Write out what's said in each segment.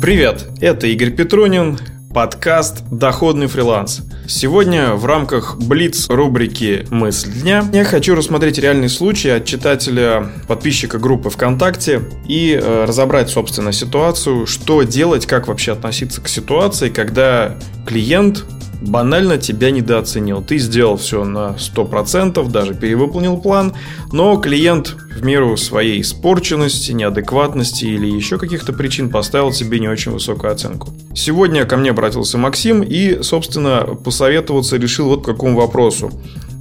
Привет, это Игорь Петрунин, подкаст «Доходный фриланс». Сегодня в рамках Блиц рубрики «Мысль дня» я хочу рассмотреть реальный случай от читателя, подписчика группы ВКонтакте и э, разобрать, собственно, ситуацию, что делать, как вообще относиться к ситуации, когда клиент банально тебя недооценил. Ты сделал все на 100%, даже перевыполнил план, но клиент в меру своей испорченности, неадекватности или еще каких-то причин поставил себе не очень высокую оценку. Сегодня ко мне обратился Максим и, собственно, посоветоваться решил вот по какому вопросу.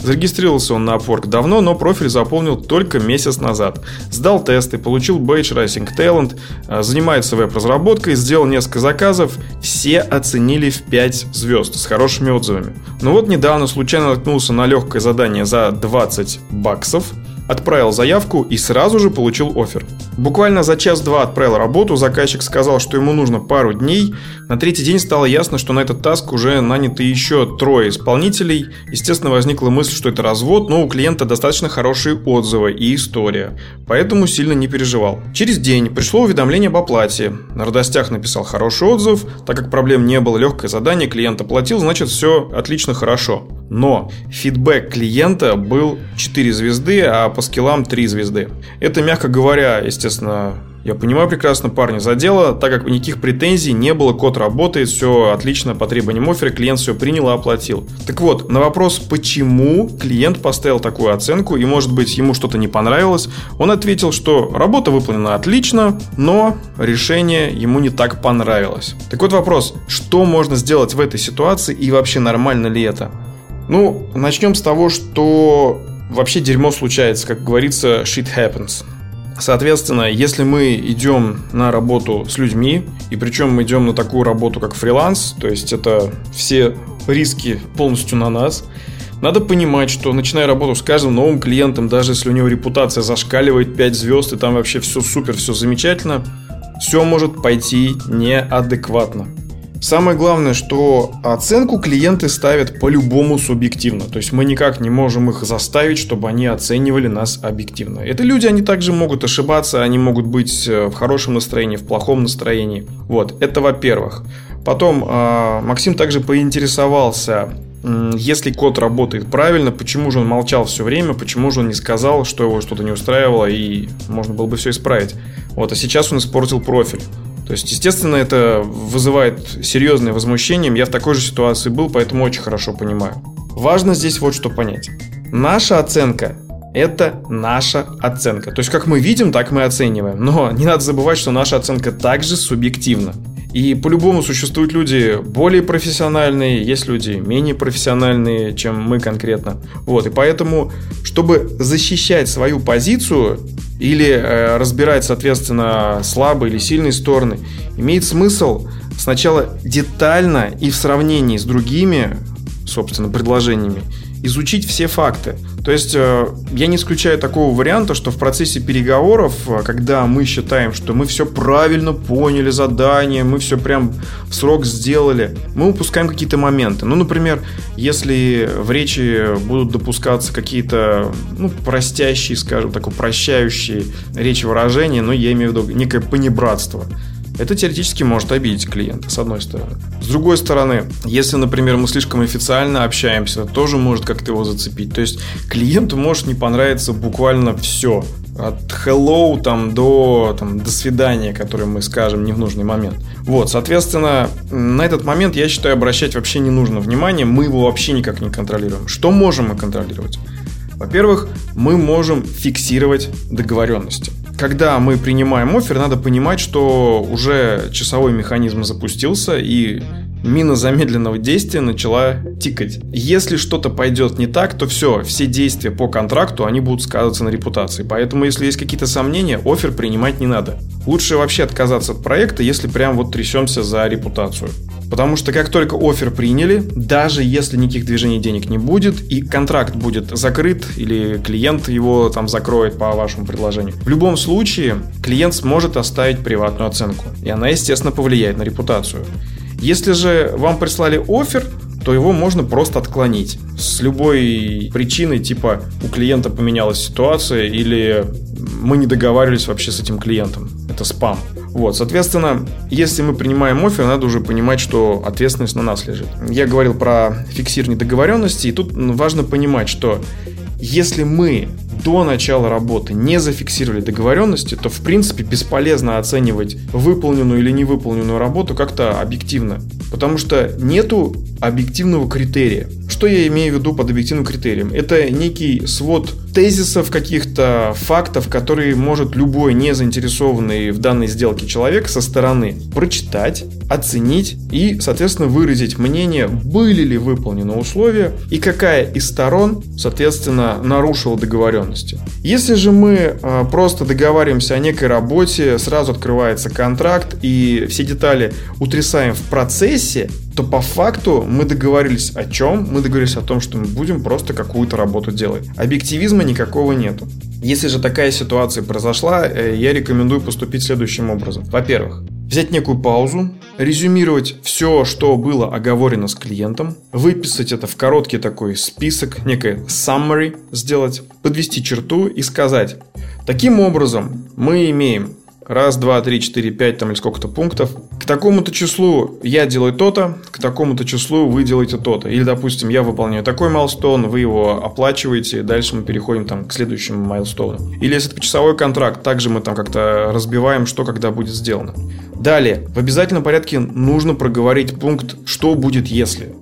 Зарегистрировался он на Upwork давно, но профиль заполнил только месяц назад. Сдал тесты, получил бейдж Racing Talent, а, занимается веб-разработкой, сделал несколько заказов. Все оценили в 5 звезд с хорошими отзывами. Но вот недавно случайно наткнулся на легкое задание за 20 баксов – Отправил заявку и сразу же получил офер. Буквально за час-два отправил работу, заказчик сказал, что ему нужно пару дней. На третий день стало ясно, что на этот таск уже наняты еще трое исполнителей. Естественно, возникла мысль, что это развод, но у клиента достаточно хорошие отзывы и история. Поэтому сильно не переживал. Через день пришло уведомление об оплате. На радостях написал хороший отзыв, так как проблем не было, легкое задание, клиент оплатил, значит все отлично, хорошо. Но фидбэк клиента был 4 звезды, а по скиллам 3 звезды. Это, мягко говоря, естественно, я понимаю прекрасно парня за дело, так как никаких претензий не было, код работает, все отлично по требованиям оффера, клиент все принял и оплатил. Так вот, на вопрос, почему клиент поставил такую оценку и, может быть, ему что-то не понравилось, он ответил, что работа выполнена отлично, но решение ему не так понравилось. Так вот вопрос, что можно сделать в этой ситуации и вообще нормально ли это? Ну, начнем с того, что вообще дерьмо случается, как говорится, shit happens. Соответственно, если мы идем на работу с людьми, и причем мы идем на такую работу, как фриланс, то есть это все риски полностью на нас, надо понимать, что начиная работу с каждым новым клиентом, даже если у него репутация зашкаливает 5 звезд, и там вообще все супер, все замечательно, все может пойти неадекватно. Самое главное, что оценку клиенты ставят по-любому субъективно. То есть мы никак не можем их заставить, чтобы они оценивали нас объективно. Это люди, они также могут ошибаться, они могут быть э, в хорошем настроении, в плохом настроении. Вот, это во-первых. Потом э, Максим также поинтересовался, если код работает правильно, почему же он молчал все время, почему же он не сказал, что его что-то не устраивало, и можно было бы все исправить. Вот, а сейчас он испортил профиль. То есть, естественно, это вызывает серьезное возмущение. Я в такой же ситуации был, поэтому очень хорошо понимаю. Важно здесь вот что понять. Наша оценка это наша оценка. То есть, как мы видим, так мы оцениваем. Но не надо забывать, что наша оценка также субъективна. И по-любому существуют люди более профессиональные, есть люди менее профессиональные, чем мы конкретно. Вот, и поэтому, чтобы защищать свою позицию или э, разбирать, соответственно, слабые или сильные стороны, имеет смысл сначала детально и в сравнении с другими, собственно, предложениями изучить все факты. То есть э, я не исключаю такого варианта, что в процессе переговоров, э, когда мы считаем, что мы все правильно поняли задание, мы все прям в срок сделали, мы упускаем какие-то моменты. Ну, например, если в речи будут допускаться какие-то ну, простящие, скажем так, упрощающие речи выражения, но я имею в виду некое понебратство. Это теоретически может обидеть клиента, с одной стороны. С другой стороны, если, например, мы слишком официально общаемся, это тоже может как-то его зацепить. То есть клиенту может не понравиться буквально все. От hello там, до там, до свидания, которое мы скажем не в нужный момент. Вот, соответственно, на этот момент я считаю обращать вообще не нужно внимание, мы его вообще никак не контролируем. Что можем мы контролировать? Во-первых, мы можем фиксировать договоренности когда мы принимаем офер, надо понимать, что уже часовой механизм запустился и мина замедленного действия начала тикать. Если что-то пойдет не так, то все, все действия по контракту, они будут сказываться на репутации. Поэтому, если есть какие-то сомнения, офер принимать не надо. Лучше вообще отказаться от проекта, если прям вот трясемся за репутацию. Потому что как только офер приняли, даже если никаких движений денег не будет, и контракт будет закрыт, или клиент его там закроет по вашему предложению, в любом случае клиент сможет оставить приватную оценку. И она, естественно, повлияет на репутацию. Если же вам прислали офер, то его можно просто отклонить. С любой причиной, типа у клиента поменялась ситуация или мы не договаривались вообще с этим клиентом. Это спам. Вот, соответственно, если мы принимаем офер, надо уже понимать, что ответственность на нас лежит. Я говорил про фиксирование договоренности, и тут важно понимать, что если мы до начала работы не зафиксировали договоренности, то в принципе бесполезно оценивать выполненную или невыполненную работу как-то объективно. Потому что нету объективного критерия. Что я имею в виду под объективным критерием? Это некий свод тезисов, каких-то фактов, которые может любой не заинтересованный в данной сделке человек со стороны прочитать, оценить и, соответственно, выразить мнение, были ли выполнены условия и какая из сторон, соответственно, нарушила договоренности. Если же мы э, просто договариваемся о некой работе, сразу открывается контракт и все детали утрясаем в процессе, то по факту мы договорились о чем? Мы договорились о том, что мы будем просто какую-то работу делать. Объективизма никакого нету. Если же такая ситуация произошла, э, я рекомендую поступить следующим образом. Во-первых, взять некую паузу, резюмировать все, что было оговорено с клиентом, выписать это в короткий такой список, некое summary сделать, подвести черту и сказать, таким образом мы имеем раз, два, три, четыре, пять там или сколько-то пунктов. К такому-то числу я делаю то-то, к такому-то числу вы делаете то-то. Или, допустим, я выполняю такой майлстоун, вы его оплачиваете, дальше мы переходим там к следующему майлстоуну. Или если это часовой контракт, также мы там как-то разбиваем, что когда будет сделано. Далее, в обязательном порядке нужно проговорить пункт «что будет если».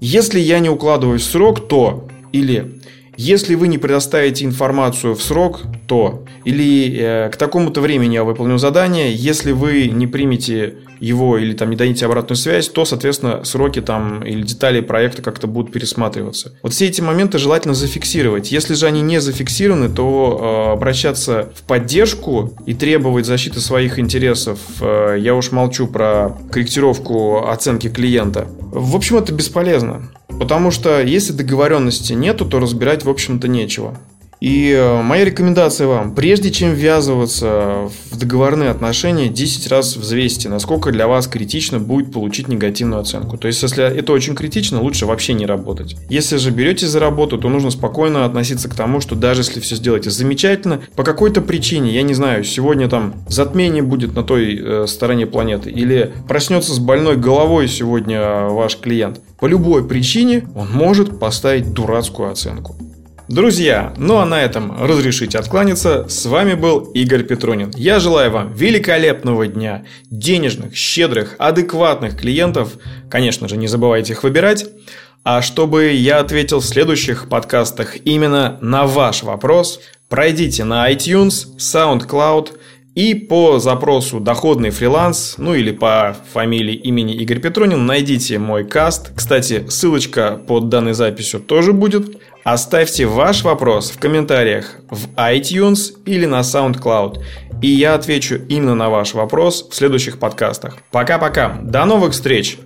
Если я не укладываюсь в срок, то или если вы не предоставите информацию в срок, то или э, к такому-то времени я выполню задание, если вы не примете его или там не дадите обратную связь, то, соответственно, сроки там или детали проекта как-то будут пересматриваться. Вот все эти моменты желательно зафиксировать. Если же они не зафиксированы, то э, обращаться в поддержку и требовать защиты своих интересов, э, я уж молчу про корректировку оценки клиента. В общем, это бесполезно. Потому что если договоренности нету, то разбирать, в общем-то, нечего. И э, моя рекомендация вам, прежде чем ввязываться в договорные отношения, 10 раз взвесьте, насколько для вас критично будет получить негативную оценку. То есть, если это очень критично, лучше вообще не работать. Если же берете за работу, то нужно спокойно относиться к тому, что даже если все сделаете замечательно, по какой-то причине, я не знаю, сегодня там затмение будет на той э, стороне планеты, или проснется с больной головой сегодня э, ваш клиент, по любой причине он может поставить дурацкую оценку. Друзья, ну а на этом разрешите откланяться. С вами был Игорь Петронин. Я желаю вам великолепного дня, денежных, щедрых, адекватных клиентов. Конечно же, не забывайте их выбирать. А чтобы я ответил в следующих подкастах именно на ваш вопрос, пройдите на iTunes, SoundCloud и по запросу «Доходный фриланс», ну или по фамилии имени Игорь Петронин, найдите мой каст. Кстати, ссылочка под данной записью тоже будет. Оставьте ваш вопрос в комментариях в iTunes или на SoundCloud, и я отвечу именно на ваш вопрос в следующих подкастах. Пока-пока, до новых встреч!